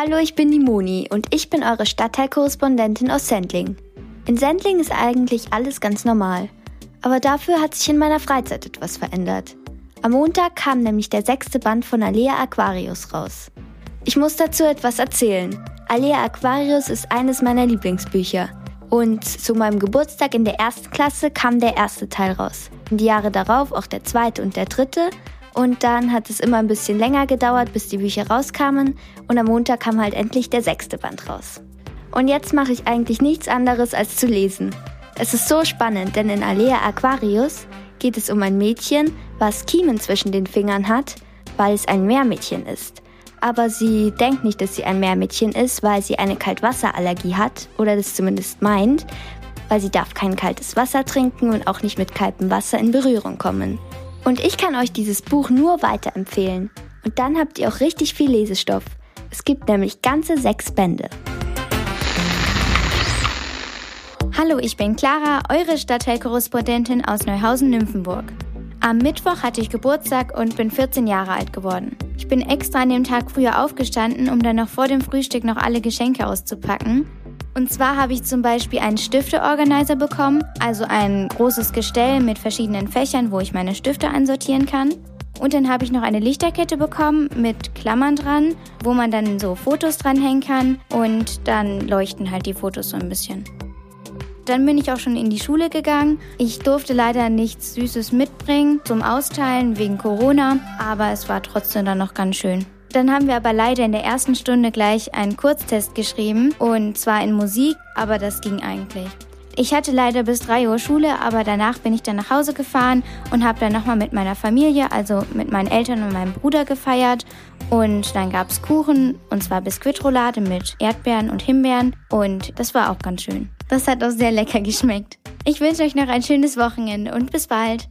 Hallo, ich bin die Moni und ich bin eure Stadtteilkorrespondentin aus Sendling. In Sendling ist eigentlich alles ganz normal. Aber dafür hat sich in meiner Freizeit etwas verändert. Am Montag kam nämlich der sechste Band von Alea Aquarius raus. Ich muss dazu etwas erzählen. Alea Aquarius ist eines meiner Lieblingsbücher. Und zu meinem Geburtstag in der ersten Klasse kam der erste Teil raus. In die Jahre darauf auch der zweite und der dritte. Und dann hat es immer ein bisschen länger gedauert, bis die Bücher rauskamen. Und am Montag kam halt endlich der sechste Band raus. Und jetzt mache ich eigentlich nichts anderes als zu lesen. Es ist so spannend, denn in Alea Aquarius geht es um ein Mädchen, was Kiemen zwischen den Fingern hat, weil es ein Meermädchen ist. Aber sie denkt nicht, dass sie ein Meermädchen ist, weil sie eine Kaltwasserallergie hat oder das zumindest meint, weil sie darf kein kaltes Wasser trinken und auch nicht mit kaltem Wasser in Berührung kommen. Und ich kann euch dieses Buch nur weiterempfehlen. Und dann habt ihr auch richtig viel Lesestoff. Es gibt nämlich ganze sechs Bände. Hallo, ich bin Clara, eure Stadtteilkorrespondentin aus Neuhausen-Nymphenburg. Am Mittwoch hatte ich Geburtstag und bin 14 Jahre alt geworden. Ich bin extra an dem Tag früher aufgestanden, um dann noch vor dem Frühstück noch alle Geschenke auszupacken. Und zwar habe ich zum Beispiel einen Stifteorganizer bekommen, also ein großes Gestell mit verschiedenen Fächern, wo ich meine Stifte einsortieren kann. Und dann habe ich noch eine Lichterkette bekommen mit Klammern dran, wo man dann so Fotos dranhängen kann und dann leuchten halt die Fotos so ein bisschen. Dann bin ich auch schon in die Schule gegangen. Ich durfte leider nichts Süßes mitbringen zum Austeilen wegen Corona, aber es war trotzdem dann noch ganz schön. Dann haben wir aber leider in der ersten Stunde gleich einen Kurztest geschrieben und zwar in Musik, aber das ging eigentlich. Ich hatte leider bis 3 Uhr Schule, aber danach bin ich dann nach Hause gefahren und habe dann nochmal mit meiner Familie, also mit meinen Eltern und meinem Bruder gefeiert. Und dann gab es Kuchen, und zwar Biskuitroulade mit Erdbeeren und Himbeeren. Und das war auch ganz schön. Das hat auch sehr lecker geschmeckt. Ich wünsche euch noch ein schönes Wochenende und bis bald.